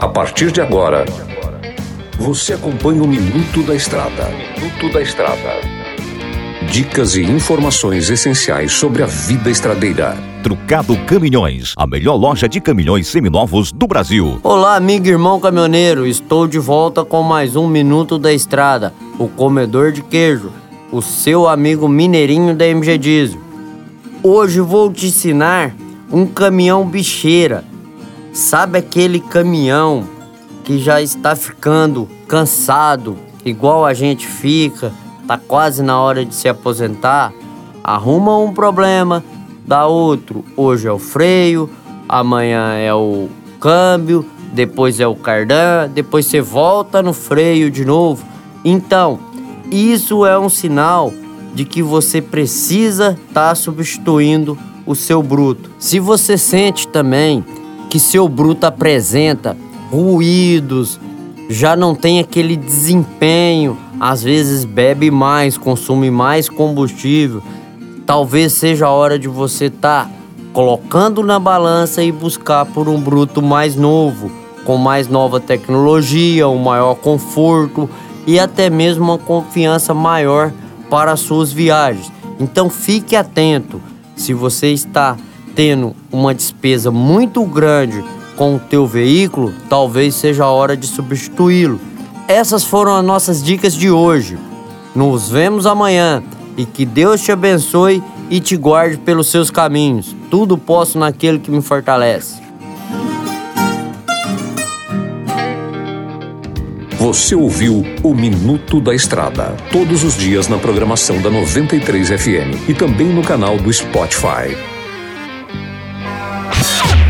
A partir de agora, você acompanha o Minuto da Estrada. Minuto da Estrada. Dicas e informações essenciais sobre a vida estradeira. Trucado Caminhões, a melhor loja de caminhões seminovos do Brasil. Olá, amigo e irmão caminhoneiro. Estou de volta com mais um Minuto da Estrada, o comedor de queijo, o seu amigo mineirinho da MG Diesel. Hoje vou te ensinar um caminhão bicheira Sabe aquele caminhão que já está ficando cansado, igual a gente fica, tá quase na hora de se aposentar? Arruma um problema, dá outro. Hoje é o freio, amanhã é o câmbio, depois é o cardan, depois você volta no freio de novo. Então, isso é um sinal de que você precisa estar tá substituindo o seu bruto. Se você sente também que seu bruto apresenta ruídos, já não tem aquele desempenho, às vezes bebe mais, consome mais combustível. Talvez seja a hora de você estar tá colocando na balança e buscar por um bruto mais novo, com mais nova tecnologia, um maior conforto e até mesmo uma confiança maior para as suas viagens. Então fique atento. Se você está tendo uma despesa muito grande com o teu veículo, talvez seja a hora de substituí-lo. Essas foram as nossas dicas de hoje. Nos vemos amanhã e que Deus te abençoe e te guarde pelos seus caminhos. Tudo posso naquele que me fortalece. Você ouviu o Minuto da Estrada, todos os dias na programação da 93 FM e também no canal do Spotify.